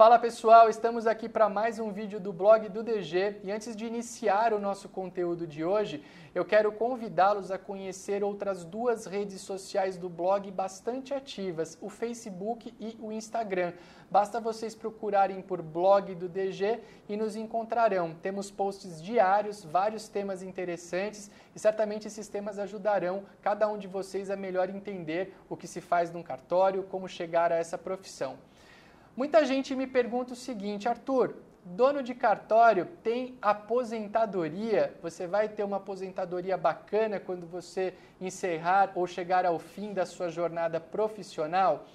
Fala pessoal, estamos aqui para mais um vídeo do blog do DG e antes de iniciar o nosso conteúdo de hoje, eu quero convidá-los a conhecer outras duas redes sociais do blog bastante ativas, o Facebook e o Instagram. Basta vocês procurarem por blog do DG e nos encontrarão. Temos posts diários, vários temas interessantes e certamente esses temas ajudarão cada um de vocês a melhor entender o que se faz num cartório, como chegar a essa profissão. Muita gente me pergunta o seguinte, Arthur, dono de cartório tem aposentadoria? Você vai ter uma aposentadoria bacana quando você encerrar ou chegar ao fim da sua jornada profissional?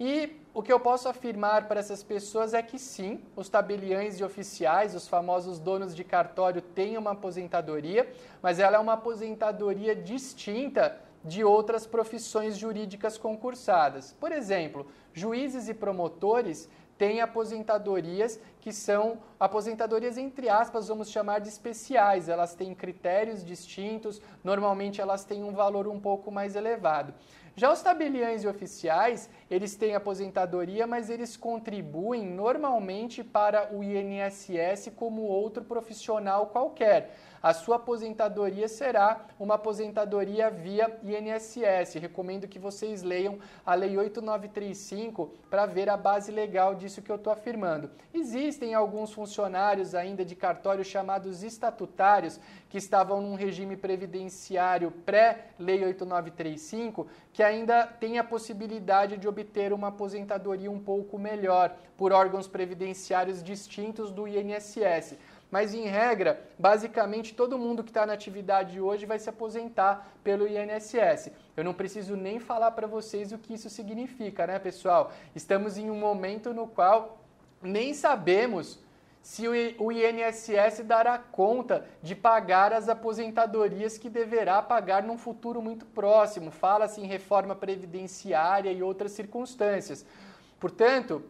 E o que eu posso afirmar para essas pessoas é que sim, os tabeliães e oficiais, os famosos donos de cartório, têm uma aposentadoria, mas ela é uma aposentadoria distinta de outras profissões jurídicas concursadas. Por exemplo, juízes e promotores têm aposentadorias que são aposentadorias entre aspas, vamos chamar de especiais. Elas têm critérios distintos, normalmente elas têm um valor um pouco mais elevado. Já os tabeliães e oficiais, eles têm aposentadoria, mas eles contribuem normalmente para o INSS como outro profissional qualquer a sua aposentadoria será uma aposentadoria via INSS. Recomendo que vocês leiam a Lei 8935 para ver a base legal disso que eu estou afirmando. Existem alguns funcionários ainda de cartório chamados estatutários que estavam num regime previdenciário pré-Lei 8935 que ainda têm a possibilidade de obter uma aposentadoria um pouco melhor por órgãos previdenciários distintos do INSS. Mas, em regra, basicamente todo mundo que está na atividade hoje vai se aposentar pelo INSS. Eu não preciso nem falar para vocês o que isso significa, né, pessoal? Estamos em um momento no qual nem sabemos se o INSS dará conta de pagar as aposentadorias que deverá pagar num futuro muito próximo. Fala-se em reforma previdenciária e outras circunstâncias. Portanto,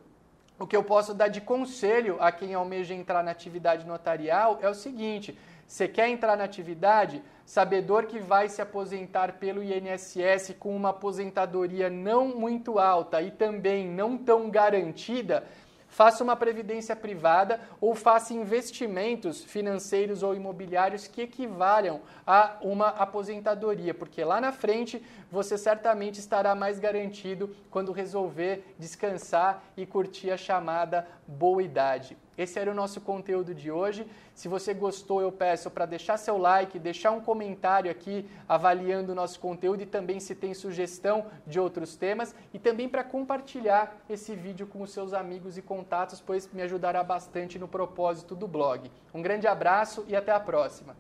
o que eu posso dar de conselho a quem almeja entrar na atividade notarial é o seguinte: você quer entrar na atividade, sabedor que vai se aposentar pelo INSS com uma aposentadoria não muito alta e também não tão garantida, faça uma previdência privada ou faça investimentos financeiros ou imobiliários que equivalham a uma aposentadoria, porque lá na frente você certamente estará mais garantido quando resolver descansar e curtir a chamada boa idade. Esse era o nosso conteúdo de hoje. Se você gostou, eu peço para deixar seu like, deixar um comentário aqui avaliando o nosso conteúdo e também se tem sugestão de outros temas e também para compartilhar esse vídeo com os seus amigos e contatos, pois me ajudará bastante no propósito do blog. Um grande abraço e até a próxima.